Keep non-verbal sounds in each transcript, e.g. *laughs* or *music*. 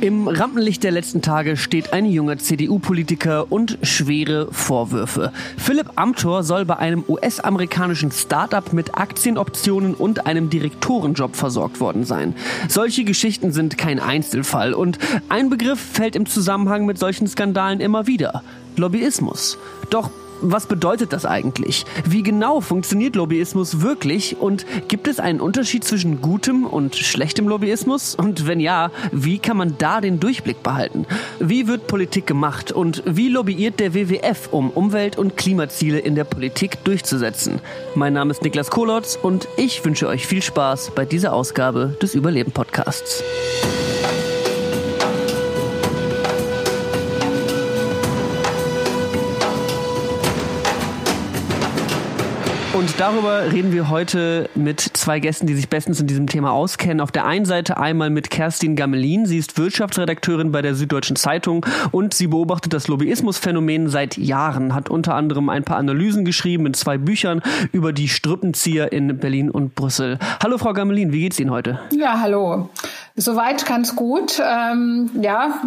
Im Rampenlicht der letzten Tage steht ein junger CDU-Politiker und schwere Vorwürfe. Philipp Amthor soll bei einem US-amerikanischen Start-up mit Aktienoptionen und einem Direktorenjob versorgt worden sein. Solche Geschichten sind kein Einzelfall und ein Begriff fällt im Zusammenhang mit solchen Skandalen immer wieder. Lobbyismus. Doch was bedeutet das eigentlich? Wie genau funktioniert Lobbyismus wirklich? Und gibt es einen Unterschied zwischen gutem und schlechtem Lobbyismus? Und wenn ja, wie kann man da den Durchblick behalten? Wie wird Politik gemacht? Und wie lobbyiert der WWF, um Umwelt- und Klimaziele in der Politik durchzusetzen? Mein Name ist Niklas Kolotz und ich wünsche euch viel Spaß bei dieser Ausgabe des Überleben Und darüber reden wir heute mit zwei Gästen, die sich bestens in diesem Thema auskennen. Auf der einen Seite einmal mit Kerstin Gamelin. Sie ist Wirtschaftsredakteurin bei der Süddeutschen Zeitung und sie beobachtet das Lobbyismusphänomen seit Jahren, hat unter anderem ein paar Analysen geschrieben in zwei Büchern über die Strippenzieher in Berlin und Brüssel. Hallo Frau Gamelin, wie geht's Ihnen heute? Ja, hallo. Soweit ganz gut. Ähm, ja,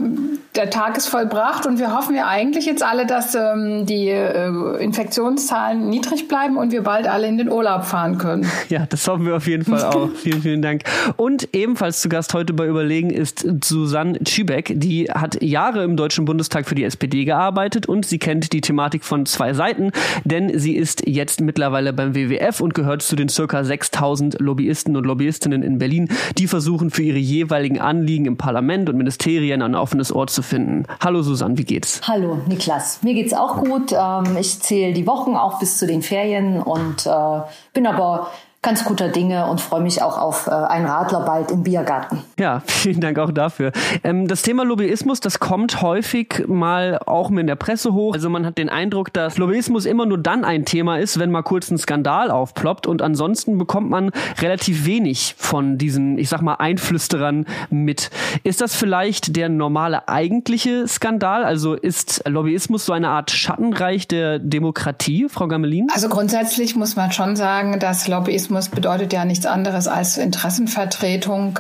der Tag ist vollbracht und wir hoffen ja eigentlich jetzt alle, dass ähm, die äh, Infektionszahlen niedrig bleiben und wir bald alle in den Urlaub fahren können. *laughs* Ja, das hoffen wir auf jeden Fall auch. *laughs* vielen, vielen Dank. Und ebenfalls zu Gast heute bei Überlegen ist Susanne Tschübeck. Die hat Jahre im Deutschen Bundestag für die SPD gearbeitet und sie kennt die Thematik von zwei Seiten, denn sie ist jetzt mittlerweile beim WWF und gehört zu den circa 6000 Lobbyisten und Lobbyistinnen in Berlin, die versuchen für ihre jeweiligen Anliegen im Parlament und Ministerien ein offenes Ohr zu finden. Hallo Susanne, wie geht's? Hallo Niklas, mir geht's auch gut. Ähm, ich zähle die Wochen auch bis zu den Ferien und äh, bin aber ganz guter Dinge und freue mich auch auf äh, einen Radler bald im Biergarten. Ja, *laughs* vielen Dank auch dafür. Ähm, das Thema Lobbyismus, das kommt häufig mal auch in der Presse hoch. Also man hat den Eindruck, dass Lobbyismus immer nur dann ein Thema ist, wenn mal kurz ein Skandal aufploppt und ansonsten bekommt man relativ wenig von diesen, ich sag mal, Einflüsterern mit. Ist das vielleicht der normale eigentliche Skandal? Also ist Lobbyismus so eine Art Schattenreich der Demokratie, Frau Gamelin? Also grundsätzlich muss man schon sagen, dass Lobbyismus Lobbyismus bedeutet ja nichts anderes als Interessenvertretung.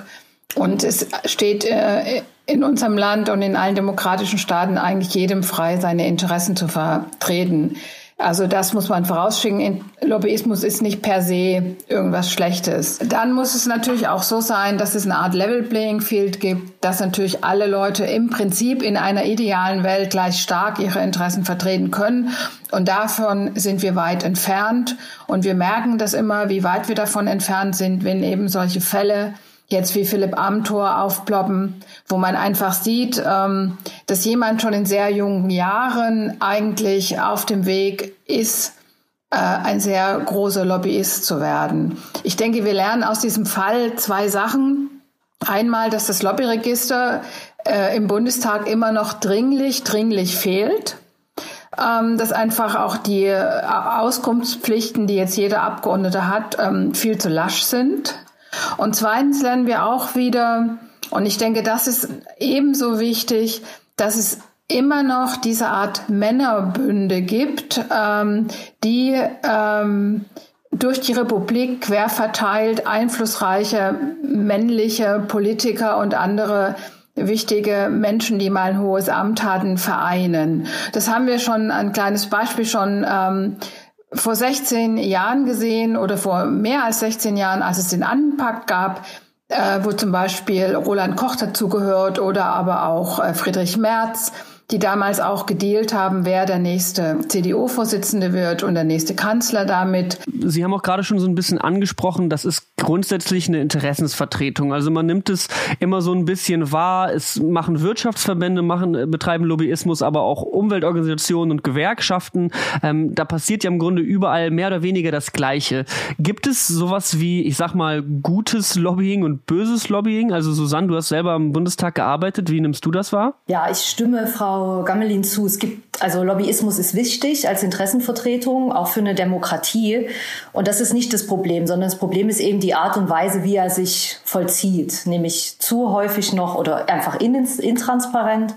Und es steht äh, in unserem Land und in allen demokratischen Staaten eigentlich jedem frei, seine Interessen zu vertreten. Also das muss man vorausschicken. Lobbyismus ist nicht per se irgendwas Schlechtes. Dann muss es natürlich auch so sein, dass es eine Art Level Playing Field gibt, dass natürlich alle Leute im Prinzip in einer idealen Welt gleich stark ihre Interessen vertreten können. Und davon sind wir weit entfernt. Und wir merken das immer, wie weit wir davon entfernt sind, wenn eben solche Fälle jetzt wie Philipp Amthor aufploppen, wo man einfach sieht, ähm, dass jemand schon in sehr jungen Jahren eigentlich auf dem Weg ist, äh, ein sehr großer Lobbyist zu werden. Ich denke, wir lernen aus diesem Fall zwei Sachen. Einmal, dass das Lobbyregister äh, im Bundestag immer noch dringlich, dringlich fehlt. Ähm, dass einfach auch die äh, Auskunftspflichten, die jetzt jeder Abgeordnete hat, ähm, viel zu lasch sind. Und zweitens lernen wir auch wieder, und ich denke, das ist ebenso wichtig, dass es immer noch diese Art Männerbünde gibt, ähm, die ähm, durch die Republik quer verteilt einflussreiche männliche Politiker und andere wichtige Menschen, die mal ein hohes Amt hatten, vereinen. Das haben wir schon, ein kleines Beispiel schon ähm, vor 16 Jahren gesehen oder vor mehr als 16 Jahren, als es den Anpakt gab, äh, wo zum Beispiel Roland Koch dazugehört oder aber auch äh, Friedrich Merz die damals auch gedealt haben, wer der nächste CDU-Vorsitzende wird und der nächste Kanzler damit. Sie haben auch gerade schon so ein bisschen angesprochen, das ist grundsätzlich eine Interessensvertretung. Also man nimmt es immer so ein bisschen wahr. Es machen Wirtschaftsverbände, machen, betreiben Lobbyismus, aber auch Umweltorganisationen und Gewerkschaften. Ähm, da passiert ja im Grunde überall mehr oder weniger das Gleiche. Gibt es sowas wie, ich sag mal, gutes Lobbying und böses Lobbying? Also Susanne, du hast selber im Bundestag gearbeitet. Wie nimmst du das wahr? Ja, ich stimme Frau Frau Gammelin zu. Es gibt, also Lobbyismus ist wichtig als Interessenvertretung, auch für eine Demokratie. Und das ist nicht das Problem, sondern das Problem ist eben die Art und Weise, wie er sich vollzieht. Nämlich zu häufig noch oder einfach intransparent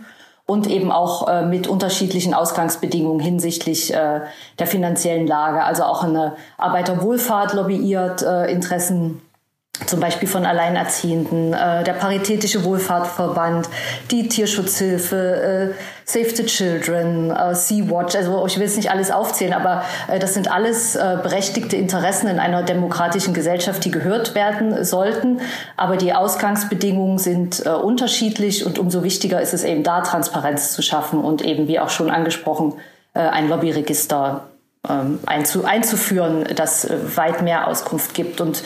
und eben auch äh, mit unterschiedlichen Ausgangsbedingungen hinsichtlich äh, der finanziellen Lage. Also auch eine Arbeiterwohlfahrt lobbyiert, äh, Interessen zum Beispiel von Alleinerziehenden, äh, der Paritätische Wohlfahrtverband, die Tierschutzhilfe, äh, Save the Children, äh, Sea-Watch, also ich will es nicht alles aufzählen, aber äh, das sind alles äh, berechtigte Interessen in einer demokratischen Gesellschaft, die gehört werden sollten. Aber die Ausgangsbedingungen sind äh, unterschiedlich und umso wichtiger ist es eben da, Transparenz zu schaffen und eben, wie auch schon angesprochen, äh, ein Lobbyregister ähm, einzu, einzuführen, das äh, weit mehr Auskunft gibt. Und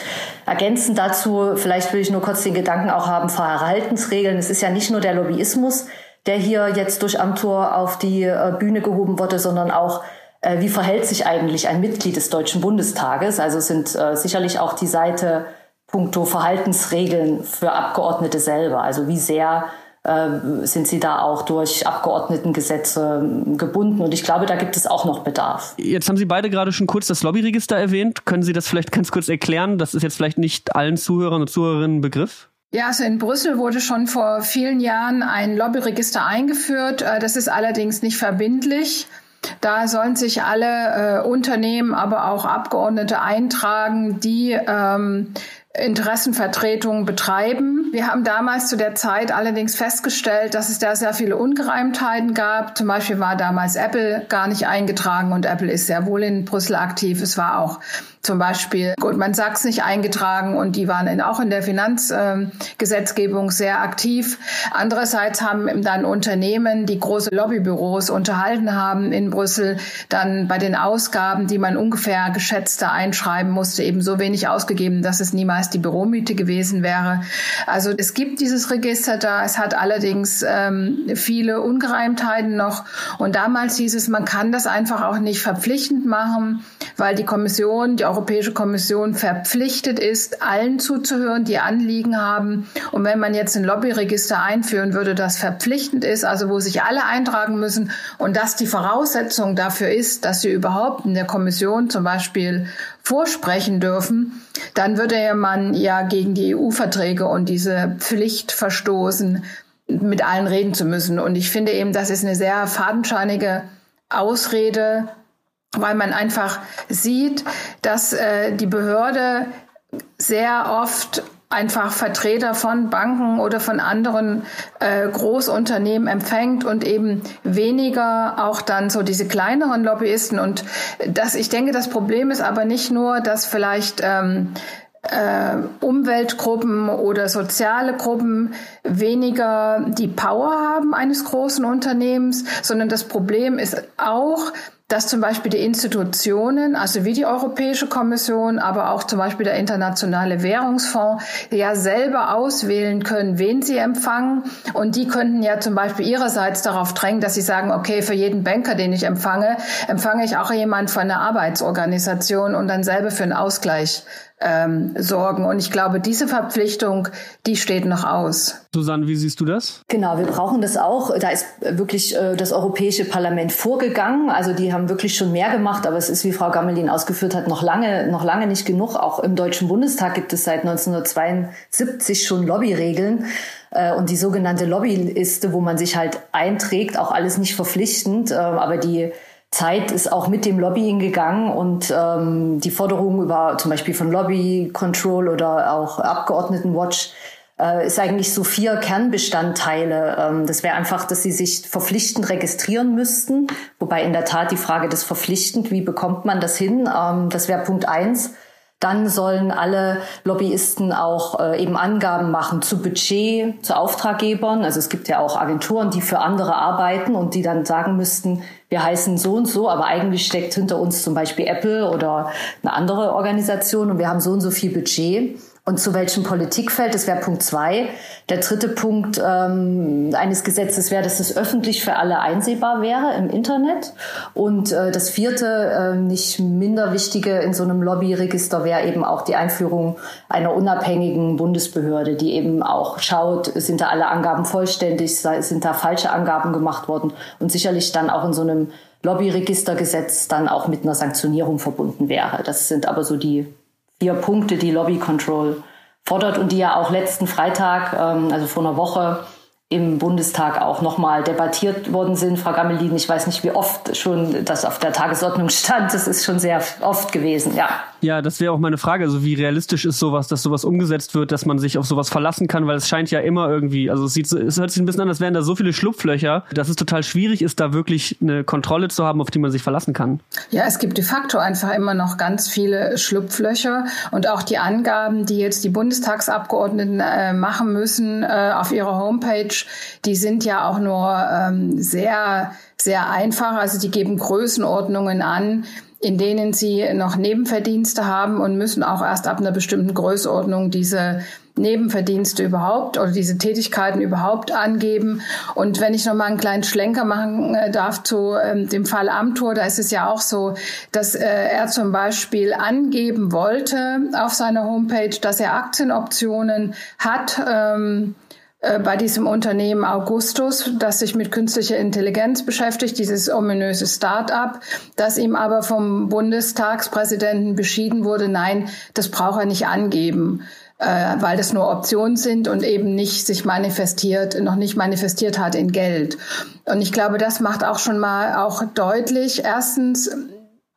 ergänzend dazu, vielleicht will ich nur kurz den Gedanken auch haben, Verhaltensregeln. Es ist ja nicht nur der Lobbyismus, der hier jetzt durch Amtor auf die äh, Bühne gehoben wurde, sondern auch, äh, wie verhält sich eigentlich ein Mitglied des Deutschen Bundestages? Also sind sicherlich auch die Seite puncto Verhaltensregeln für Abgeordnete selber. Also wie sehr ähm, sind sie da auch durch Abgeordnetengesetze ähm, gebunden. Und ich glaube, da gibt es auch noch Bedarf. Jetzt haben Sie beide gerade schon kurz das Lobbyregister erwähnt. Können Sie das vielleicht *laughs* ganz kurz erklären? Das ist jetzt vielleicht nicht allen Zuhörern und Zuhörerinnen Begriff. Ja, also in Brüssel wurde schon vor vielen Jahren ein Lobbyregister eingeführt. Äh, das ist allerdings nicht verbindlich. Da sollen sich alle äh, Unternehmen, aber auch Abgeordnete eintragen, die ähm, Interessenvertretungen betreiben. Wir haben damals zu der Zeit allerdings festgestellt, dass es da sehr viele Ungereimtheiten gab. Zum Beispiel war damals Apple gar nicht eingetragen und Apple ist sehr wohl in Brüssel aktiv. Es war auch zum Beispiel Goldman Sachs nicht eingetragen und die waren in, auch in der Finanzgesetzgebung äh, sehr aktiv. Andererseits haben dann Unternehmen, die große Lobbybüros unterhalten haben in Brüssel, dann bei den Ausgaben, die man ungefähr geschätzte einschreiben musste, eben so wenig ausgegeben, dass es niemals die Büromiete gewesen wäre. Also es gibt dieses Register da. Es hat allerdings ähm, viele Ungereimtheiten noch. Und damals hieß es, man kann das einfach auch nicht verpflichtend machen, weil die Kommission, die Europäische Kommission verpflichtet ist, allen zuzuhören, die Anliegen haben. Und wenn man jetzt ein Lobbyregister einführen würde, das verpflichtend ist, also wo sich alle eintragen müssen und das die Voraussetzung dafür ist, dass sie überhaupt in der Kommission zum Beispiel vorsprechen dürfen, dann würde man ja gegen die EU-Verträge und diese Pflicht verstoßen, mit allen reden zu müssen. Und ich finde eben, das ist eine sehr fadenscheinige Ausrede, weil man einfach sieht, dass äh, die Behörde sehr oft einfach Vertreter von Banken oder von anderen äh, Großunternehmen empfängt und eben weniger auch dann so diese kleineren Lobbyisten. Und das, ich denke, das Problem ist aber nicht nur, dass vielleicht ähm, äh, Umweltgruppen oder soziale Gruppen weniger die Power haben eines großen Unternehmens, sondern das Problem ist auch, dass zum Beispiel die Institutionen, also wie die Europäische Kommission, aber auch zum Beispiel der Internationale Währungsfonds, ja selber auswählen können, wen sie empfangen. Und die könnten ja zum Beispiel ihrerseits darauf drängen, dass sie sagen, okay, für jeden Banker, den ich empfange, empfange ich auch jemand von einer Arbeitsorganisation und dann selber für einen Ausgleich ähm, sorgen. Und ich glaube, diese Verpflichtung, die steht noch aus. Susanne, wie siehst du das? Genau, wir brauchen das auch. Da ist wirklich äh, das Europäische Parlament vorgegangen. Also die haben wirklich schon mehr gemacht, aber es ist, wie Frau Gammelin ausgeführt hat, noch lange, noch lange nicht genug. Auch im Deutschen Bundestag gibt es seit 1972 schon Lobbyregeln äh, und die sogenannte Lobbyliste, wo man sich halt einträgt, auch alles nicht verpflichtend, äh, aber die Zeit ist auch mit dem Lobbying gegangen und ähm, die Forderung über zum Beispiel von Lobby Control oder auch Abgeordnetenwatch äh, ist eigentlich so vier Kernbestandteile. Ähm, das wäre einfach, dass sie sich verpflichtend registrieren müssten, wobei in der Tat die Frage des verpflichtend, wie bekommt man das hin? Ähm, das wäre Punkt eins. Dann sollen alle Lobbyisten auch äh, eben Angaben machen zu Budget, zu Auftraggebern. Also es gibt ja auch Agenturen, die für andere arbeiten und die dann sagen müssten, wir heißen so und so, aber eigentlich steckt hinter uns zum Beispiel Apple oder eine andere Organisation und wir haben so und so viel Budget und zu welchem Politikfeld. Das wäre Punkt zwei. Der dritte Punkt ähm, eines Gesetzes wäre, dass es öffentlich für alle einsehbar wäre im Internet. Und äh, das vierte, äh, nicht minder wichtige in so einem Lobbyregister wäre eben auch die Einführung einer unabhängigen Bundesbehörde, die eben auch schaut, sind da alle Angaben vollständig, sind da falsche Angaben gemacht worden und sicherlich dann auch in so einem Lobbyregistergesetz dann auch mit einer Sanktionierung verbunden wäre. Das sind aber so die vier Punkte, die Lobby Control fordert und die ja auch letzten Freitag, ähm, also vor einer Woche, im Bundestag auch nochmal debattiert worden sind. Frau Gammelin, ich weiß nicht, wie oft schon das auf der Tagesordnung *laughs* stand. Das ist schon sehr oft gewesen, ja. Ja, das wäre auch meine Frage. Also wie realistisch ist sowas, dass sowas umgesetzt wird, dass man sich auf sowas verlassen kann, weil es scheint ja immer irgendwie, also es, sieht, es hört sich ein bisschen an, als wären da so viele Schlupflöcher, dass es total schwierig ist, da wirklich eine Kontrolle zu haben, auf die man sich verlassen kann. Ja, es gibt de facto einfach immer noch ganz viele Schlupflöcher und auch die Angaben, die jetzt die Bundestagsabgeordneten äh, machen müssen äh, auf ihrer Homepage, die sind ja auch nur ähm, sehr, sehr einfach. Also die geben Größenordnungen an, in denen sie noch Nebenverdienste haben und müssen auch erst ab einer bestimmten Größenordnung diese Nebenverdienste überhaupt oder diese Tätigkeiten überhaupt angeben. Und wenn ich noch mal einen kleinen Schlenker machen äh, darf zu ähm, dem Fall Amtor, da ist es ja auch so, dass äh, er zum Beispiel angeben wollte auf seiner Homepage, dass er Aktienoptionen hat. Ähm, äh, bei diesem Unternehmen Augustus, das sich mit künstlicher Intelligenz beschäftigt, dieses ominöse Start-up, das ihm aber vom Bundestagspräsidenten beschieden wurde, nein, das braucht er nicht angeben, äh, weil das nur Optionen sind und eben nicht sich manifestiert, noch nicht manifestiert hat in Geld. Und ich glaube, das macht auch schon mal auch deutlich, erstens,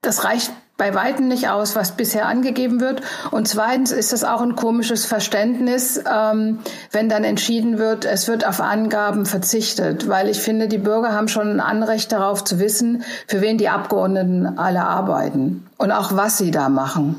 das reicht bei weitem nicht aus, was bisher angegeben wird. Und zweitens ist das auch ein komisches Verständnis, ähm, wenn dann entschieden wird, es wird auf Angaben verzichtet, weil ich finde, die Bürger haben schon ein Anrecht darauf zu wissen, für wen die Abgeordneten alle arbeiten und auch was sie da machen.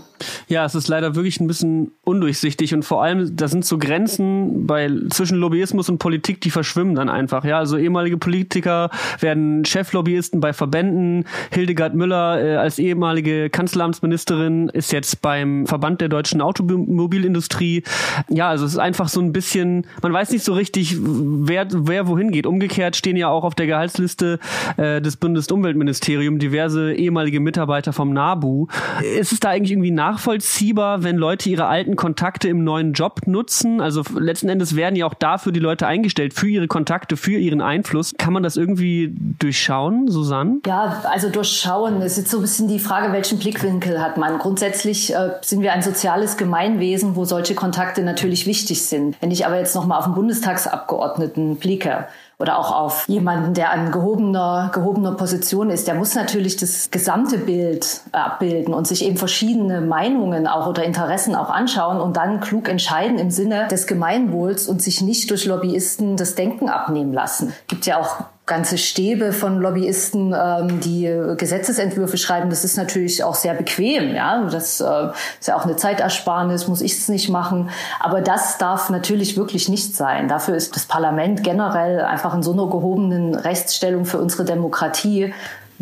Ja, es ist leider wirklich ein bisschen undurchsichtig und vor allem, da sind so Grenzen bei zwischen Lobbyismus und Politik, die verschwimmen dann einfach. Ja, also ehemalige Politiker werden Cheflobbyisten bei Verbänden. Hildegard Müller äh, als ehemalige Kanzleramtsministerin ist jetzt beim Verband der deutschen Automobilindustrie. Ja, also es ist einfach so ein bisschen, man weiß nicht so richtig, wer, wer wohin geht. Umgekehrt stehen ja auch auf der Gehaltsliste äh, des Bundesumweltministeriums diverse ehemalige Mitarbeiter vom NABU. Ist es da eigentlich irgendwie nach nachvollziehbar, wenn Leute ihre alten Kontakte im neuen Job nutzen? Also letzten Endes werden ja auch dafür die Leute eingestellt, für ihre Kontakte, für ihren Einfluss. Kann man das irgendwie durchschauen, Susanne? Ja, also durchschauen. Es ist jetzt so ein bisschen die Frage, welchen Blickwinkel hat man. Grundsätzlich äh, sind wir ein soziales Gemeinwesen, wo solche Kontakte natürlich wichtig sind. Wenn ich aber jetzt nochmal auf den Bundestagsabgeordneten blicke, oder auch auf jemanden, der an gehobener, gehobener Position ist, der muss natürlich das gesamte Bild abbilden und sich eben verschiedene Meinungen auch oder Interessen auch anschauen und dann klug entscheiden im Sinne des Gemeinwohls und sich nicht durch Lobbyisten das Denken abnehmen lassen. Gibt ja auch ganze Stäbe von Lobbyisten, ähm, die Gesetzesentwürfe schreiben, das ist natürlich auch sehr bequem. Ja, das äh, ist ja auch eine Zeitersparnis, muss ich es nicht machen. Aber das darf natürlich wirklich nicht sein. Dafür ist das Parlament generell einfach in so einer gehobenen Rechtsstellung für unsere Demokratie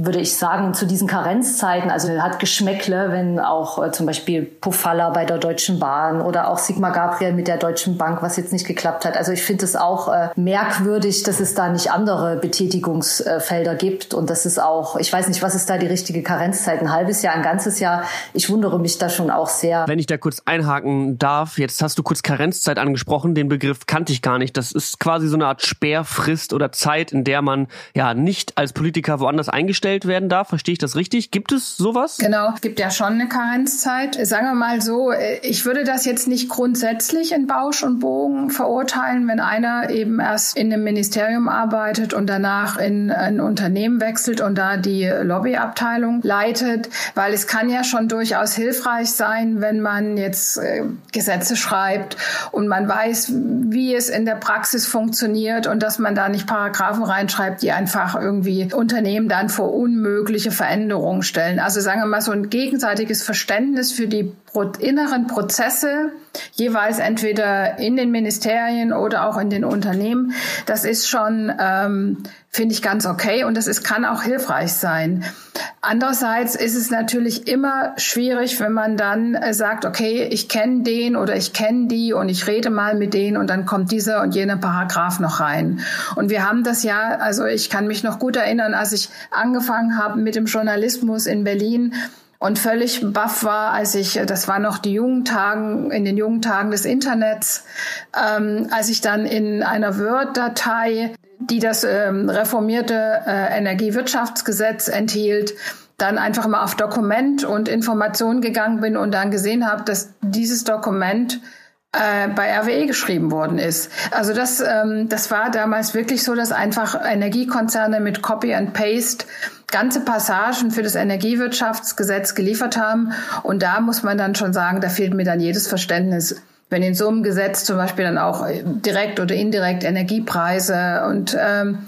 würde ich sagen, zu diesen Karenzzeiten, also hat Geschmäckle, wenn auch äh, zum Beispiel Pofalla bei der Deutschen Bahn oder auch Sigmar Gabriel mit der Deutschen Bank, was jetzt nicht geklappt hat. Also ich finde es auch äh, merkwürdig, dass es da nicht andere Betätigungsfelder gibt und das ist auch, ich weiß nicht, was ist da die richtige Karenzzeit, ein halbes Jahr, ein ganzes Jahr. Ich wundere mich da schon auch sehr. Wenn ich da kurz einhaken darf, jetzt hast du kurz Karenzzeit angesprochen, den Begriff kannte ich gar nicht. Das ist quasi so eine Art Sperrfrist oder Zeit, in der man ja nicht als Politiker woanders eingestellt eingestellt werden darf. Verstehe ich das richtig? Gibt es sowas? Genau, es gibt ja schon eine Karenzzeit. Sagen wir mal so, ich würde das jetzt nicht grundsätzlich in Bausch und Bogen verurteilen, wenn einer eben erst in einem Ministerium arbeitet und danach in ein Unternehmen wechselt und da die Lobbyabteilung leitet, weil es kann ja schon durchaus hilfreich sein, wenn man jetzt äh, Gesetze schreibt und man weiß, wie es in der Praxis funktioniert und dass man da nicht Paragraphen reinschreibt, die einfach irgendwie Unternehmen dann vor unmögliche Veränderungen stellen. Also sagen wir mal so ein gegenseitiges Verständnis für die inneren Prozesse, jeweils entweder in den Ministerien oder auch in den Unternehmen. Das ist schon, ähm, finde ich, ganz okay und das ist, kann auch hilfreich sein. Andererseits ist es natürlich immer schwierig, wenn man dann äh, sagt, okay, ich kenne den oder ich kenne die und ich rede mal mit denen und dann kommt dieser und jener Paragraph noch rein. Und wir haben das ja, also ich kann mich noch gut erinnern, als ich angefangen habe mit dem Journalismus in Berlin, und völlig baff war, als ich, das war noch die jungen Tagen, in den jungen Tagen des Internets, ähm, als ich dann in einer Word-Datei, die das ähm, reformierte äh, Energiewirtschaftsgesetz enthielt, dann einfach mal auf Dokument und Information gegangen bin und dann gesehen habe, dass dieses Dokument äh, bei RWE geschrieben worden ist. Also das, ähm, das war damals wirklich so, dass einfach Energiekonzerne mit Copy and Paste ganze Passagen für das Energiewirtschaftsgesetz geliefert haben. Und da muss man dann schon sagen, da fehlt mir dann jedes Verständnis. Wenn in so einem Gesetz zum Beispiel dann auch direkt oder indirekt Energiepreise und ähm,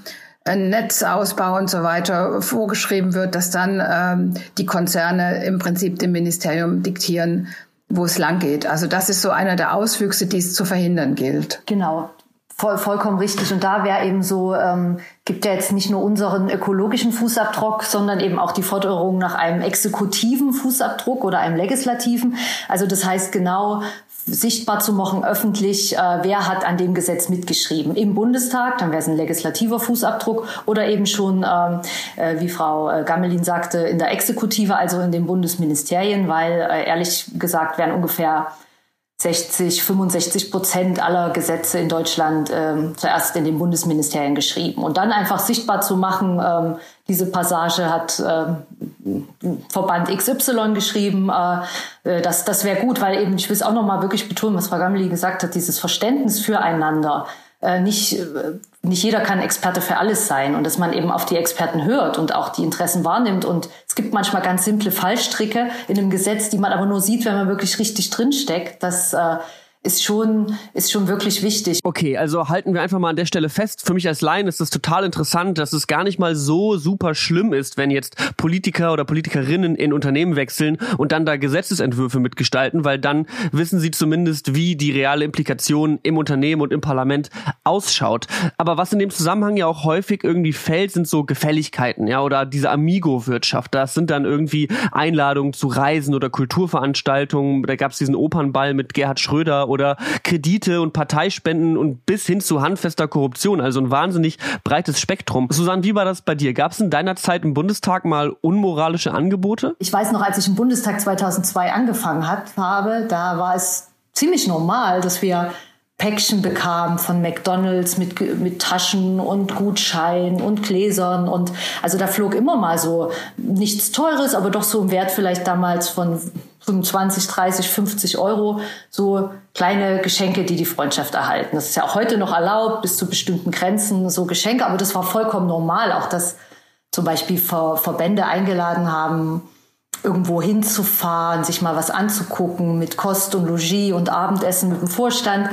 Netzausbau und so weiter vorgeschrieben wird, dass dann ähm, die Konzerne im Prinzip dem Ministerium diktieren, wo es lang geht. Also das ist so einer der Auswüchse, die es zu verhindern gilt. Genau. Voll, vollkommen richtig. Und da wäre eben so, ähm, gibt ja jetzt nicht nur unseren ökologischen Fußabdruck, sondern eben auch die Forderung nach einem exekutiven Fußabdruck oder einem legislativen. Also das heißt genau sichtbar zu machen, öffentlich, äh, wer hat an dem Gesetz mitgeschrieben. Im Bundestag, dann wäre es ein legislativer Fußabdruck oder eben schon, ähm, äh, wie Frau äh, Gammelin sagte, in der Exekutive, also in den Bundesministerien, weil äh, ehrlich gesagt werden ungefähr 60, 65 Prozent aller Gesetze in Deutschland ähm, zuerst in den Bundesministerien geschrieben. Und dann einfach sichtbar zu machen, ähm, diese Passage hat ähm, Verband XY geschrieben, äh, äh, das, das wäre gut, weil eben, ich will es auch nochmal wirklich betonen, was Frau Gammeli gesagt hat, dieses Verständnis füreinander, äh, nicht, äh, nicht jeder kann Experte für alles sein und dass man eben auf die Experten hört und auch die Interessen wahrnimmt. Und es gibt manchmal ganz simple Fallstricke in einem Gesetz, die man aber nur sieht, wenn man wirklich richtig drinsteckt. Das äh, ist schon, ist schon wirklich wichtig. Okay, also halten wir einfach mal an der Stelle fest. Für mich als Laien ist das total interessant, dass es gar nicht mal so super schlimm ist, wenn jetzt Politiker oder Politikerinnen in Unternehmen wechseln und dann da Gesetzesentwürfe mitgestalten, weil dann wissen sie zumindest, wie die reale Implikation im Unternehmen und im Parlament ausschaut. Aber was in dem Zusammenhang ja auch häufig irgendwie fällt, sind so Gefälligkeiten, ja, oder diese Amigo-Wirtschaft. Das sind dann irgendwie Einladungen zu Reisen oder Kulturveranstaltungen. Da gab es diesen Opernball mit Gerhard Schröder oder Kredite und Parteispenden und bis hin zu handfester Korruption. Also ein wahnsinnig breites Spektrum. Susanne, wie war das bei dir? Gab es in deiner Zeit im Bundestag mal unmoralische Angebote? Ich weiß noch, als ich im Bundestag 2002 angefangen habe, da war es ziemlich normal, dass wir Päckchen bekam von McDonalds mit, mit Taschen und Gutscheinen und Gläsern und also da flog immer mal so nichts Teures, aber doch so im Wert vielleicht damals von 25, 30, 50 Euro, so kleine Geschenke, die die Freundschaft erhalten. Das ist ja auch heute noch erlaubt, bis zu bestimmten Grenzen, so Geschenke, aber das war vollkommen normal, auch dass zum Beispiel Verbände eingeladen haben, irgendwo hinzufahren, sich mal was anzugucken mit Kost und Logis und Abendessen mit dem Vorstand.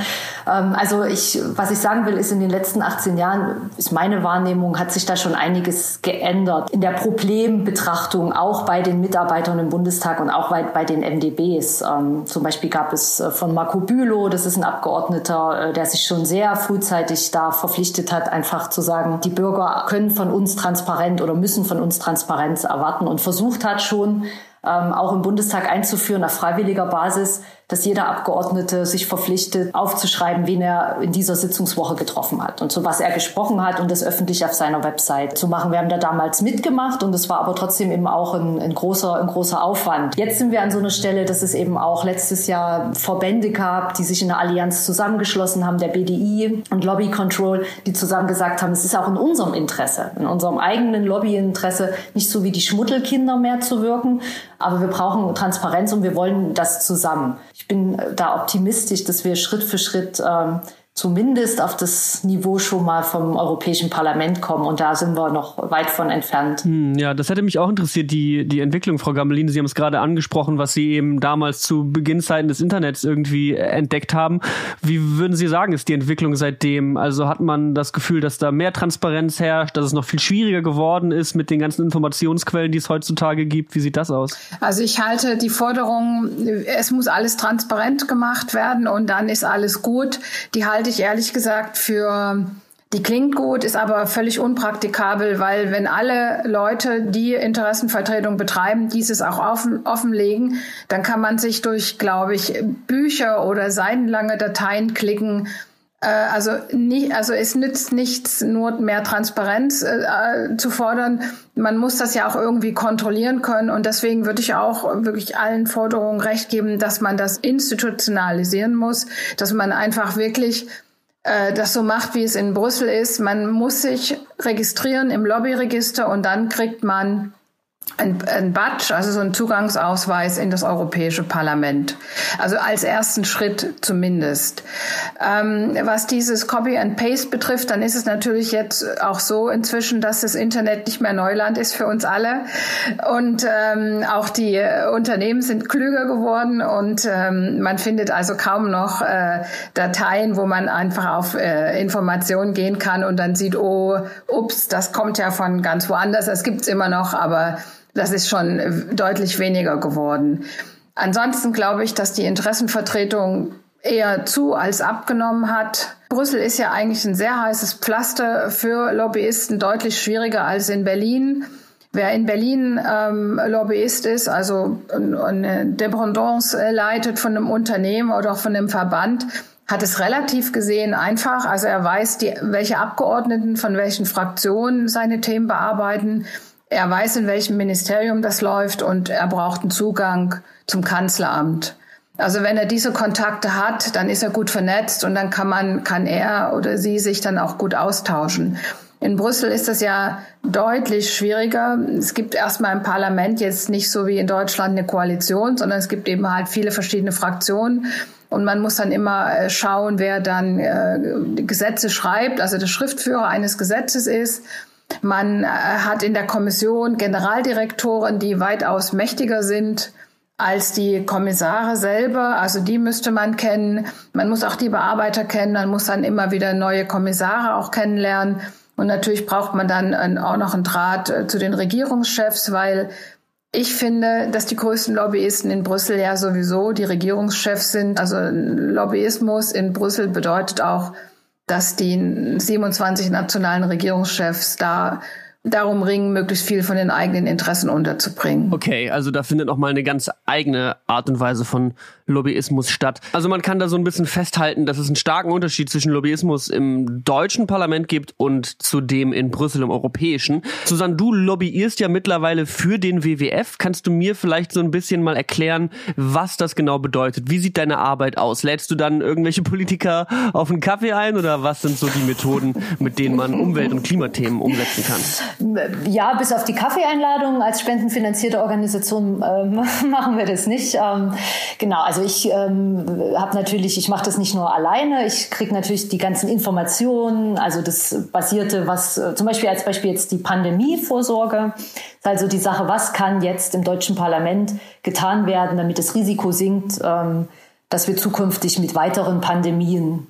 Ähm, also ich, was ich sagen will, ist in den letzten 18 Jahren, ist meine Wahrnehmung, hat sich da schon einiges geändert. In der Problembetrachtung auch bei den Mitarbeitern im Bundestag und auch bei, bei den MDBs. Ähm, zum Beispiel gab es äh, von Marco Bülow, das ist ein Abgeordneter, äh, der sich schon sehr frühzeitig da verpflichtet hat, einfach zu sagen, die Bürger können von uns transparent oder müssen von uns Transparenz erwarten und versucht hat schon, ähm, auch im Bundestag einzuführen auf freiwilliger Basis, dass jeder Abgeordnete sich verpflichtet, aufzuschreiben, wen er in dieser Sitzungswoche getroffen hat und zu was er gesprochen hat und das öffentlich auf seiner Website zu machen. Wir haben da damals mitgemacht und es war aber trotzdem eben auch ein, ein, großer, ein großer Aufwand. Jetzt sind wir an so einer Stelle, dass es eben auch letztes Jahr Verbände gab, die sich in der Allianz zusammengeschlossen haben, der BDI und Lobby Control, die zusammen gesagt haben, es ist auch in unserem Interesse, in unserem eigenen Lobbyinteresse, nicht so wie die Schmuddelkinder mehr zu wirken, aber wir brauchen Transparenz und wir wollen das zusammen. Ich bin da optimistisch, dass wir Schritt für Schritt ähm, zumindest auf das Niveau schon mal vom Europäischen Parlament kommen. Und da sind wir noch weit von entfernt. Hm, ja, das hätte mich auch interessiert, die, die Entwicklung, Frau Gamelin. Sie haben es gerade angesprochen, was Sie eben damals zu Beginnzeiten des Internets irgendwie entdeckt haben. Wie würden Sie sagen, ist die Entwicklung seitdem? Also hat man das Gefühl, dass da mehr Transparenz herrscht, dass es noch viel schwieriger geworden ist mit den ganzen Informationsquellen, die es heutzutage gibt? Wie sieht das aus? Also ich halte die Forderung, es muss alles transparent gemacht werden und dann ist alles gut. Die halte ich ehrlich gesagt für die klingt gut, ist aber völlig unpraktikabel, weil wenn alle Leute, die Interessenvertretung betreiben, dieses auch offen, offenlegen, dann kann man sich durch, glaube ich, Bücher oder seitenlange Dateien klicken. Äh, also, nie, also es nützt nichts, nur mehr Transparenz äh, zu fordern. Man muss das ja auch irgendwie kontrollieren können. Und deswegen würde ich auch wirklich allen Forderungen recht geben, dass man das institutionalisieren muss, dass man einfach wirklich äh, das so macht, wie es in Brüssel ist. Man muss sich registrieren im Lobbyregister und dann kriegt man ein, ein Badge, also so ein Zugangsausweis in das Europäische Parlament. Also als ersten Schritt zumindest. Ähm, was dieses Copy and Paste betrifft, dann ist es natürlich jetzt auch so inzwischen, dass das Internet nicht mehr Neuland ist für uns alle. Und ähm, auch die Unternehmen sind klüger geworden und ähm, man findet also kaum noch äh, Dateien, wo man einfach auf äh, Informationen gehen kann und dann sieht, oh, ups, das kommt ja von ganz woanders. Das gibt's immer noch, aber das ist schon deutlich weniger geworden. Ansonsten glaube ich, dass die Interessenvertretung eher zu als abgenommen hat. Brüssel ist ja eigentlich ein sehr heißes Pflaster für Lobbyisten, deutlich schwieriger als in Berlin. Wer in Berlin ähm, Lobbyist ist, also eine Dependance leitet von einem Unternehmen oder auch von einem Verband, hat es relativ gesehen einfach. Also er weiß, die, welche Abgeordneten von welchen Fraktionen seine Themen bearbeiten. Er weiß, in welchem Ministerium das läuft und er braucht einen Zugang zum Kanzleramt. Also wenn er diese Kontakte hat, dann ist er gut vernetzt und dann kann man, kann er oder sie sich dann auch gut austauschen. In Brüssel ist das ja deutlich schwieriger. Es gibt erstmal im Parlament jetzt nicht so wie in Deutschland eine Koalition, sondern es gibt eben halt viele verschiedene Fraktionen. Und man muss dann immer äh, schauen, wer dann äh, Gesetze schreibt, also der Schriftführer eines Gesetzes ist. Man äh, hat in der Kommission Generaldirektoren, die weitaus mächtiger sind als die Kommissare selber. Also die müsste man kennen. Man muss auch die Bearbeiter kennen. Man muss dann immer wieder neue Kommissare auch kennenlernen. Und natürlich braucht man dann auch noch einen Draht äh, zu den Regierungschefs, weil ich finde, dass die größten Lobbyisten in Brüssel ja sowieso die Regierungschefs sind. Also Lobbyismus in Brüssel bedeutet auch dass die 27 nationalen Regierungschefs da darum ringen, möglichst viel von den eigenen Interessen unterzubringen. Okay, also da findet noch mal eine ganz eigene Art und Weise von Lobbyismus statt. Also man kann da so ein bisschen festhalten, dass es einen starken Unterschied zwischen Lobbyismus im deutschen Parlament gibt und zu dem in Brüssel im europäischen. Susanne, du lobbyierst ja mittlerweile für den WWF. Kannst du mir vielleicht so ein bisschen mal erklären, was das genau bedeutet? Wie sieht deine Arbeit aus? Lädst du dann irgendwelche Politiker auf einen Kaffee ein oder was sind so die Methoden, mit denen man Umwelt- und Klimathemen umsetzen kann? Ja, bis auf die Kaffeeeinladung als spendenfinanzierte Organisation äh, *laughs* machen wir das nicht. Ähm, genau, also also ich ähm, habe natürlich, ich mache das nicht nur alleine, ich kriege natürlich die ganzen Informationen, also das basierte, was äh, zum Beispiel als Beispiel jetzt die Pandemievorsorge, ist also die Sache, was kann jetzt im deutschen Parlament getan werden, damit das Risiko sinkt, ähm, dass wir zukünftig mit weiteren Pandemien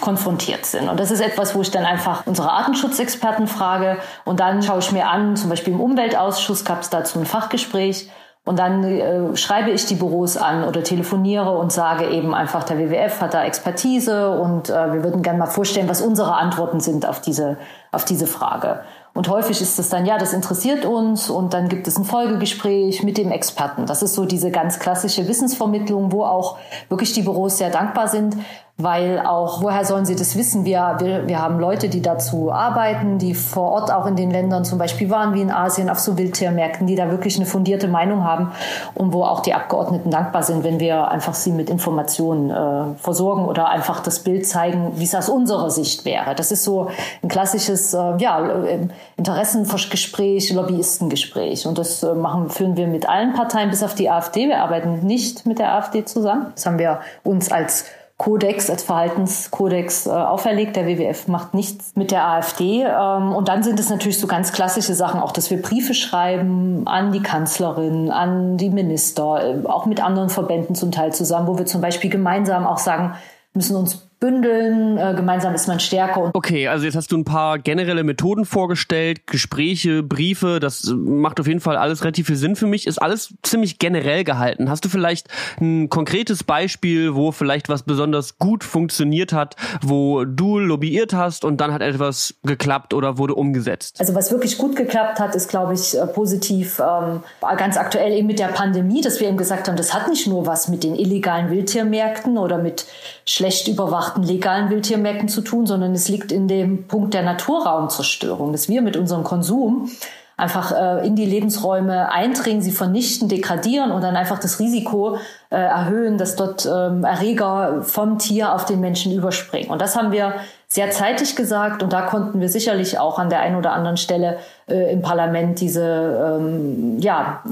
konfrontiert sind. Und das ist etwas, wo ich dann einfach unsere Artenschutzexperten frage und dann schaue ich mir an, zum Beispiel im Umweltausschuss gab es dazu ein Fachgespräch und dann äh, schreibe ich die Büros an oder telefoniere und sage eben einfach, der WWF hat da Expertise und äh, wir würden gerne mal vorstellen, was unsere Antworten sind auf diese, auf diese Frage. Und häufig ist es dann, ja, das interessiert uns und dann gibt es ein Folgegespräch mit dem Experten. Das ist so diese ganz klassische Wissensvermittlung, wo auch wirklich die Büros sehr dankbar sind, weil auch, woher sollen sie das wissen? Wir, wir, wir haben Leute, die dazu arbeiten, die vor Ort auch in den Ländern zum Beispiel waren, wie in Asien, auf so Wildtiermärkten, die da wirklich eine fundierte Meinung haben und wo auch die Abgeordneten dankbar sind, wenn wir einfach sie mit Informationen äh, versorgen oder einfach das Bild zeigen, wie es aus unserer Sicht wäre. Das ist so ein klassisches äh, ja, äh, Interessengespräch, Lobbyistengespräch und das äh, machen, führen wir mit allen Parteien bis auf die AfD. Wir arbeiten nicht mit der AfD zusammen. Das haben wir uns als Kodex, als Verhaltenskodex äh, auferlegt. Der WWF macht nichts mit der AfD. Ähm, und dann sind es natürlich so ganz klassische Sachen, auch dass wir Briefe schreiben an die Kanzlerin, an die Minister, äh, auch mit anderen Verbänden zum Teil zusammen, wo wir zum Beispiel gemeinsam auch sagen, müssen uns bündeln, äh, gemeinsam ist man stärker. Okay, also jetzt hast du ein paar generelle Methoden vorgestellt, Gespräche, Briefe, das macht auf jeden Fall alles relativ viel Sinn für mich, ist alles ziemlich generell gehalten. Hast du vielleicht ein konkretes Beispiel, wo vielleicht was besonders gut funktioniert hat, wo du lobbyiert hast und dann hat etwas geklappt oder wurde umgesetzt? Also was wirklich gut geklappt hat, ist, glaube ich, äh, positiv, ähm, ganz aktuell eben mit der Pandemie, dass wir eben gesagt haben, das hat nicht nur was mit den illegalen Wildtiermärkten oder mit schlecht überwachten überwachten legalen Wildtiermärkten zu tun, sondern es liegt in dem Punkt der Naturraumzerstörung, dass wir mit unserem Konsum einfach äh, in die Lebensräume eindringen, sie vernichten, degradieren und dann einfach das Risiko äh, erhöhen, dass dort ähm, Erreger vom Tier auf den Menschen überspringen. Und das haben wir sehr zeitig gesagt und da konnten wir sicherlich auch an der einen oder anderen Stelle äh, im Parlament diese, ähm, ja,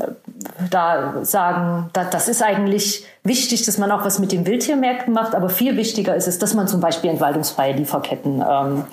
da sagen, da, das ist eigentlich wichtig, dass man auch was mit den Wildtiermärkten macht, aber viel wichtiger ist es, dass man zum Beispiel entwaldungsfreie Lieferketten ähm,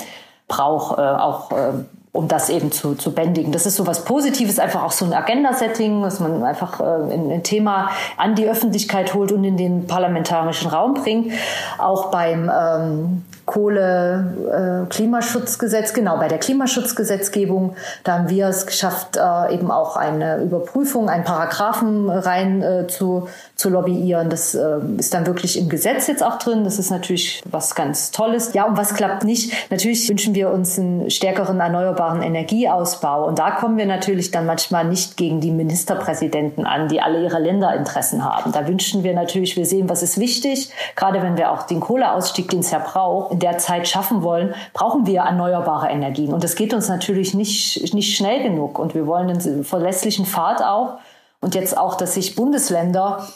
braucht, äh, auch äh, um das eben zu, zu bändigen. Das ist so was Positives, einfach auch so ein Agenda-Setting, dass man einfach äh, ein, ein, Thema an die Öffentlichkeit holt und in den parlamentarischen Raum bringt. Auch beim ähm, Kohle-Klimaschutzgesetz, äh, genau, bei der Klimaschutzgesetzgebung, da haben wir es geschafft, äh, eben auch eine Überprüfung, einen Paragraphen rein äh, zu, zu lobbyieren. Das äh, ist dann wirklich im Gesetz jetzt auch drin. Das ist natürlich was ganz Tolles. Ja, und was klappt nicht? Natürlich wünschen wir uns einen stärkeren erneuerbaren Energieausbau. Und da kommen wir natürlich dann manchmal nicht gegen die Ministerpräsidenten an, die alle ihre Länderinteressen haben. Da wünschen wir natürlich, wir sehen, was ist wichtig, gerade wenn wir auch den Kohleausstieg, den es ja braucht, in der Zeit schaffen wollen, brauchen wir erneuerbare Energien. Und das geht uns natürlich nicht, nicht schnell genug. Und wir wollen einen verlässlichen Pfad auch. Und jetzt auch, dass sich Bundesländer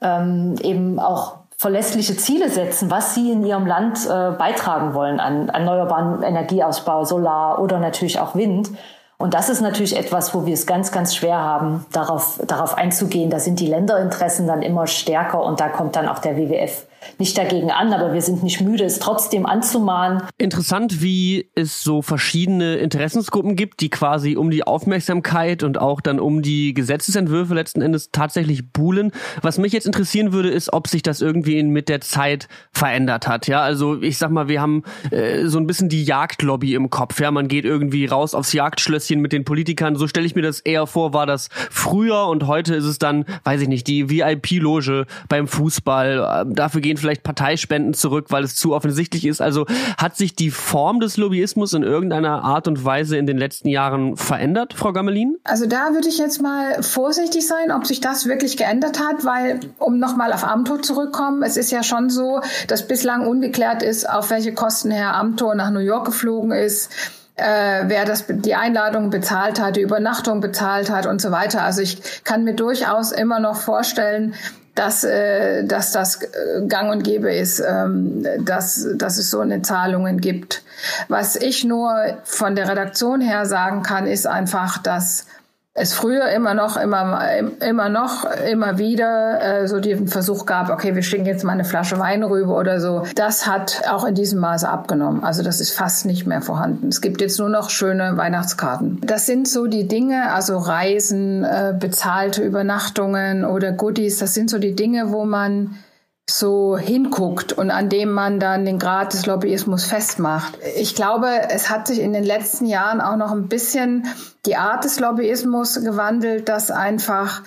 ähm, eben auch verlässliche Ziele setzen, was sie in ihrem Land äh, beitragen wollen an erneuerbaren Energieausbau, Solar oder natürlich auch Wind. Und das ist natürlich etwas, wo wir es ganz, ganz schwer haben, darauf, darauf einzugehen. Da sind die Länderinteressen dann immer stärker und da kommt dann auch der WWF nicht dagegen an, aber wir sind nicht müde, es trotzdem anzumahnen. Interessant, wie es so verschiedene Interessensgruppen gibt, die quasi um die Aufmerksamkeit und auch dann um die Gesetzesentwürfe letzten Endes tatsächlich buhlen. Was mich jetzt interessieren würde, ist, ob sich das irgendwie mit der Zeit verändert hat. Ja, also ich sag mal, wir haben äh, so ein bisschen die Jagdlobby im Kopf. Ja, man geht irgendwie raus aufs Jagdschlösschen mit den Politikern. So stelle ich mir das eher vor, war das früher und heute ist es dann, weiß ich nicht, die VIP-Loge beim Fußball. Äh, dafür gehen vielleicht Parteispenden zurück, weil es zu offensichtlich ist. Also hat sich die Form des Lobbyismus in irgendeiner Art und Weise in den letzten Jahren verändert, Frau Gammelin? Also da würde ich jetzt mal vorsichtig sein, ob sich das wirklich geändert hat, weil, um nochmal auf Amtor zurückkommen, es ist ja schon so, dass bislang ungeklärt ist, auf welche Kosten Herr Amtor nach New York geflogen ist äh, wer das die Einladung bezahlt hat, die Übernachtung bezahlt hat und so weiter. Also ich kann mir durchaus immer noch vorstellen, dass, äh, dass das äh, gang und gäbe ist, ähm, dass, dass es so eine Zahlungen gibt. Was ich nur von der Redaktion her sagen kann, ist einfach, dass es früher immer noch, immer, immer noch, immer wieder äh, so den Versuch gab, okay, wir schicken jetzt mal eine Flasche Wein rüber oder so. Das hat auch in diesem Maße abgenommen. Also das ist fast nicht mehr vorhanden. Es gibt jetzt nur noch schöne Weihnachtskarten. Das sind so die Dinge, also Reisen, äh, bezahlte Übernachtungen oder Goodies. Das sind so die Dinge, wo man so hinguckt und an dem man dann den Grad des Lobbyismus festmacht. Ich glaube, es hat sich in den letzten Jahren auch noch ein bisschen die Art des Lobbyismus gewandelt, dass einfach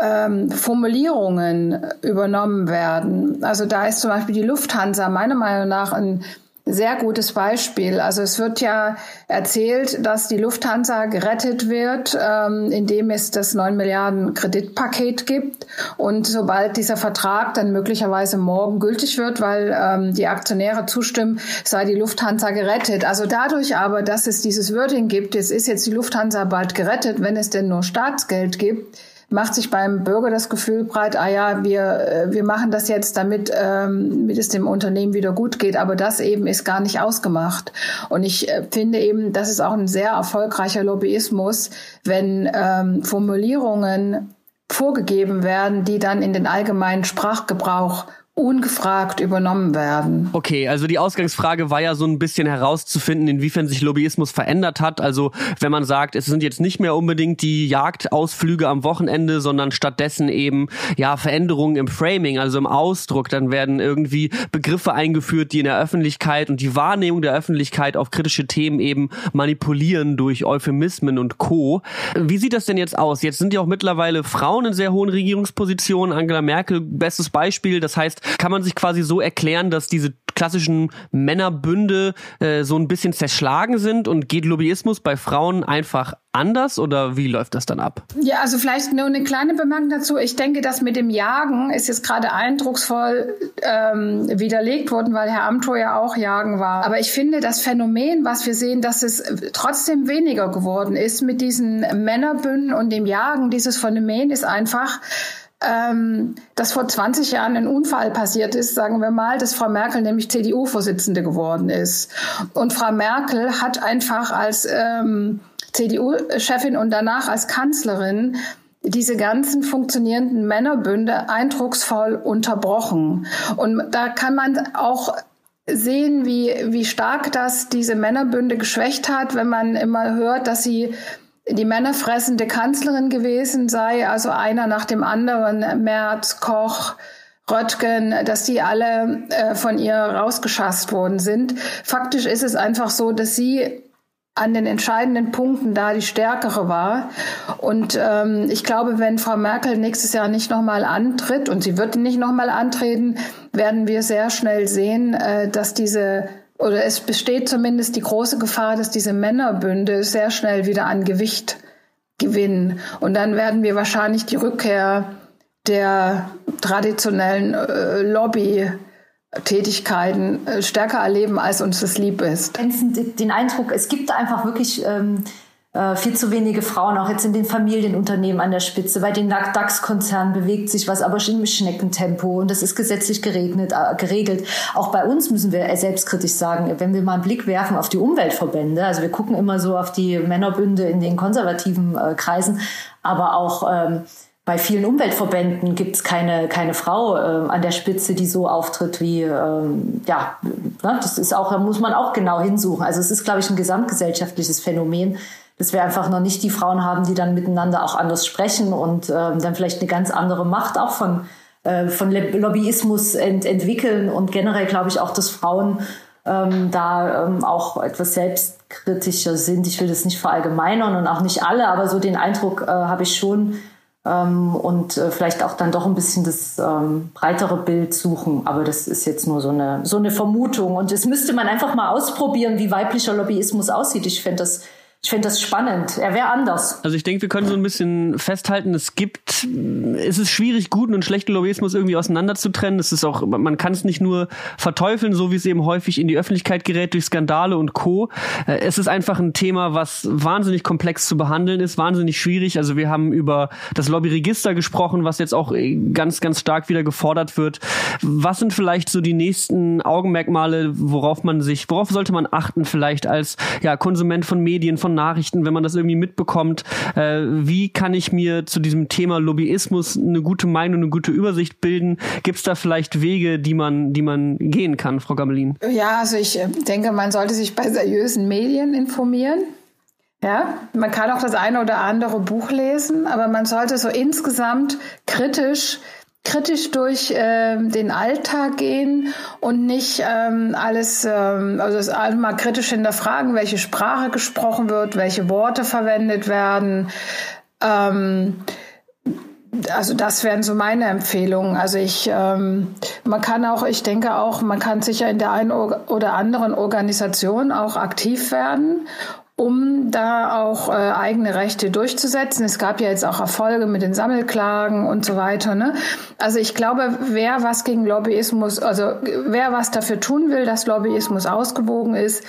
ähm, Formulierungen übernommen werden. Also da ist zum Beispiel die Lufthansa meiner Meinung nach ein sehr gutes Beispiel. Also es wird ja erzählt, dass die Lufthansa gerettet wird, ähm, indem es das 9 Milliarden Kreditpaket gibt. Und sobald dieser Vertrag dann möglicherweise morgen gültig wird, weil ähm, die Aktionäre zustimmen, sei die Lufthansa gerettet. Also dadurch aber, dass es dieses Wording gibt, jetzt ist jetzt die Lufthansa bald gerettet, wenn es denn nur Staatsgeld gibt, macht sich beim Bürger das Gefühl breit, ah ja, wir, äh, wir machen das jetzt, damit, ähm, damit es dem Unternehmen wieder gut geht. Aber das eben ist gar nicht ausgemacht. Und ich äh, finde eben, das ist auch ein sehr erfolgreicher Lobbyismus, wenn ähm, Formulierungen vorgegeben werden, die dann in den allgemeinen Sprachgebrauch ungefragt übernommen werden. Okay, also die Ausgangsfrage war ja so ein bisschen herauszufinden, inwiefern sich Lobbyismus verändert hat. Also wenn man sagt, es sind jetzt nicht mehr unbedingt die Jagdausflüge am Wochenende, sondern stattdessen eben ja Veränderungen im Framing, also im Ausdruck, dann werden irgendwie Begriffe eingeführt, die in der Öffentlichkeit und die Wahrnehmung der Öffentlichkeit auf kritische Themen eben manipulieren durch Euphemismen und Co. Wie sieht das denn jetzt aus? Jetzt sind ja auch mittlerweile Frauen in sehr hohen Regierungspositionen. Angela Merkel, bestes Beispiel. Das heißt, kann man sich quasi so erklären, dass diese klassischen Männerbünde äh, so ein bisschen zerschlagen sind und geht Lobbyismus bei Frauen einfach anders oder wie läuft das dann ab? Ja, also vielleicht nur eine kleine Bemerkung dazu. Ich denke, das mit dem Jagen ist jetzt gerade eindrucksvoll ähm, widerlegt worden, weil Herr Amthor ja auch Jagen war. Aber ich finde das Phänomen, was wir sehen, dass es trotzdem weniger geworden ist mit diesen Männerbünden und dem Jagen, dieses Phänomen ist einfach, ähm, dass vor 20 Jahren ein Unfall passiert ist, sagen wir mal, dass Frau Merkel nämlich CDU-Vorsitzende geworden ist. Und Frau Merkel hat einfach als ähm, CDU-Chefin und danach als Kanzlerin diese ganzen funktionierenden Männerbünde eindrucksvoll unterbrochen. Und da kann man auch sehen, wie, wie stark das diese Männerbünde geschwächt hat, wenn man immer hört, dass sie die männerfressende Kanzlerin gewesen sei, also einer nach dem anderen, Merz, Koch, Röttgen, dass die alle äh, von ihr rausgeschasst worden sind. Faktisch ist es einfach so, dass sie an den entscheidenden Punkten da die stärkere war. Und ähm, ich glaube, wenn Frau Merkel nächstes Jahr nicht nochmal antritt, und sie wird nicht nochmal antreten, werden wir sehr schnell sehen, äh, dass diese, oder es besteht zumindest die große Gefahr, dass diese Männerbünde sehr schnell wieder an Gewicht gewinnen. Und dann werden wir wahrscheinlich die Rückkehr der traditionellen äh, Lobby Tätigkeiten äh, stärker erleben, als uns das lieb ist. Den Eindruck, es gibt einfach wirklich ähm, äh, viel zu wenige Frauen, auch jetzt in den Familienunternehmen an der Spitze. Bei den DAX-Konzernen bewegt sich was, aber im Schneckentempo und das ist gesetzlich geregnet, äh, geregelt. Auch bei uns müssen wir selbstkritisch sagen, wenn wir mal einen Blick werfen auf die Umweltverbände, also wir gucken immer so auf die Männerbünde in den konservativen äh, Kreisen, aber auch ähm, bei vielen Umweltverbänden gibt es keine, keine Frau äh, an der Spitze, die so auftritt wie, ähm, ja, ne, das ist auch, da muss man auch genau hinsuchen. Also es ist, glaube ich, ein gesamtgesellschaftliches Phänomen, dass wir einfach noch nicht die Frauen haben, die dann miteinander auch anders sprechen und ähm, dann vielleicht eine ganz andere Macht auch von, äh, von Lobbyismus ent entwickeln und generell glaube ich auch, dass Frauen ähm, da ähm, auch etwas selbstkritischer sind. Ich will das nicht verallgemeinern und auch nicht alle, aber so den Eindruck äh, habe ich schon, ähm, und äh, vielleicht auch dann doch ein bisschen das ähm, breitere Bild suchen. Aber das ist jetzt nur so eine, so eine Vermutung. Und das müsste man einfach mal ausprobieren, wie weiblicher Lobbyismus aussieht. Ich fände das ich finde das spannend. Er wäre anders. Also ich denke, wir können so ein bisschen festhalten, es gibt, es ist schwierig, guten und schlechten Lobbyismus irgendwie auseinanderzutrennen. Es ist auch, man kann es nicht nur verteufeln, so wie es eben häufig in die Öffentlichkeit gerät durch Skandale und Co. Äh, es ist einfach ein Thema, was wahnsinnig komplex zu behandeln ist, wahnsinnig schwierig. Also wir haben über das Lobbyregister gesprochen, was jetzt auch ganz, ganz stark wieder gefordert wird. Was sind vielleicht so die nächsten Augenmerkmale, worauf man sich, worauf sollte man achten vielleicht als ja, Konsument von Medien, von Nachrichten, wenn man das irgendwie mitbekommt. Äh, wie kann ich mir zu diesem Thema Lobbyismus eine gute Meinung, eine gute Übersicht bilden? Gibt es da vielleicht Wege, die man, die man gehen kann, Frau Gamelin? Ja, also ich äh, denke, man sollte sich bei seriösen Medien informieren. Ja, man kann auch das eine oder andere Buch lesen, aber man sollte so insgesamt kritisch kritisch durch äh, den Alltag gehen und nicht ähm, alles, ähm, also das mal kritisch hinterfragen, welche Sprache gesprochen wird, welche Worte verwendet werden. Ähm, also das wären so meine Empfehlungen. Also ich, ähm, man kann auch, ich denke auch, man kann sicher in der einen oder anderen Organisation auch aktiv werden um da auch äh, eigene Rechte durchzusetzen. Es gab ja jetzt auch Erfolge mit den Sammelklagen und so weiter. Ne? Also ich glaube, wer was gegen Lobbyismus, also wer was dafür tun will, dass Lobbyismus ausgewogen ist,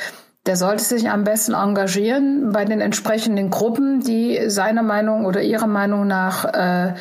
der sollte sich am besten engagieren bei den entsprechenden Gruppen, die seiner Meinung oder ihrer Meinung nach äh,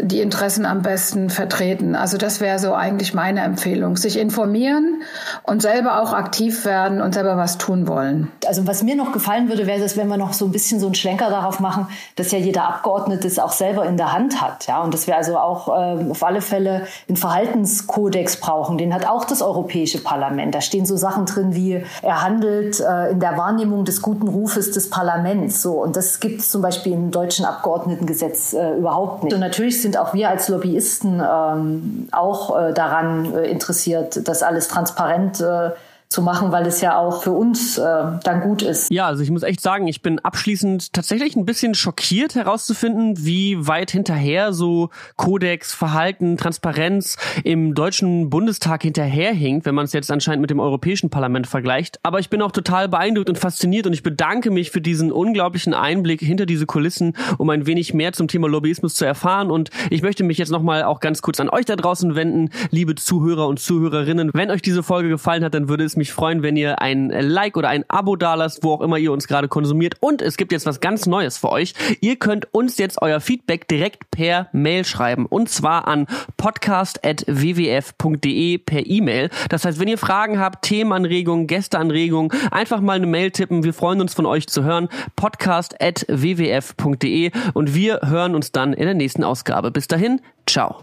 die Interessen am besten vertreten. Also das wäre so eigentlich meine Empfehlung. Sich informieren und selber auch aktiv werden und selber was tun wollen. Also was mir noch gefallen würde, wäre das, wenn wir noch so ein bisschen so einen Schlenker darauf machen, dass ja jeder Abgeordnete es auch selber in der Hand hat. Ja, und dass wir also auch äh, auf alle Fälle einen Verhaltenskodex brauchen. Den hat auch das Europäische Parlament. Da stehen so Sachen drin wie, er handelt äh, in der Wahrnehmung des guten Rufes des Parlaments. So. Und das gibt es zum Beispiel im deutschen Abgeordnetengesetz äh, überhaupt nicht. Und natürlich sind auch wir als Lobbyisten ähm, auch äh, daran äh, interessiert, das alles transparent äh, zu machen, weil es ja auch für uns äh, dann gut ist. Ja, also ich muss echt sagen, ich bin abschließend tatsächlich ein bisschen schockiert herauszufinden, wie weit hinterher so Kodex, Verhalten, Transparenz im deutschen Bundestag hinterherhinkt, wenn man es jetzt anscheinend mit dem Europäischen Parlament vergleicht. Aber ich bin auch total beeindruckt und fasziniert und ich bedanke mich für diesen unglaublichen Einblick hinter diese Kulissen, um ein wenig mehr zum Thema Lobbyismus zu erfahren. Und ich möchte mich jetzt nochmal auch ganz kurz an euch da draußen wenden, liebe Zuhörer und Zuhörerinnen. Wenn euch diese Folge gefallen hat, dann würde es mich freuen, wenn ihr ein Like oder ein Abo dalasst, wo auch immer ihr uns gerade konsumiert. Und es gibt jetzt was ganz Neues für euch. Ihr könnt uns jetzt euer Feedback direkt per Mail schreiben. Und zwar an podcast.wwf.de per E-Mail. Das heißt, wenn ihr Fragen habt, Themenanregungen, Gästeanregungen, einfach mal eine Mail tippen. Wir freuen uns von euch zu hören. podcast.wwf.de und wir hören uns dann in der nächsten Ausgabe. Bis dahin, ciao.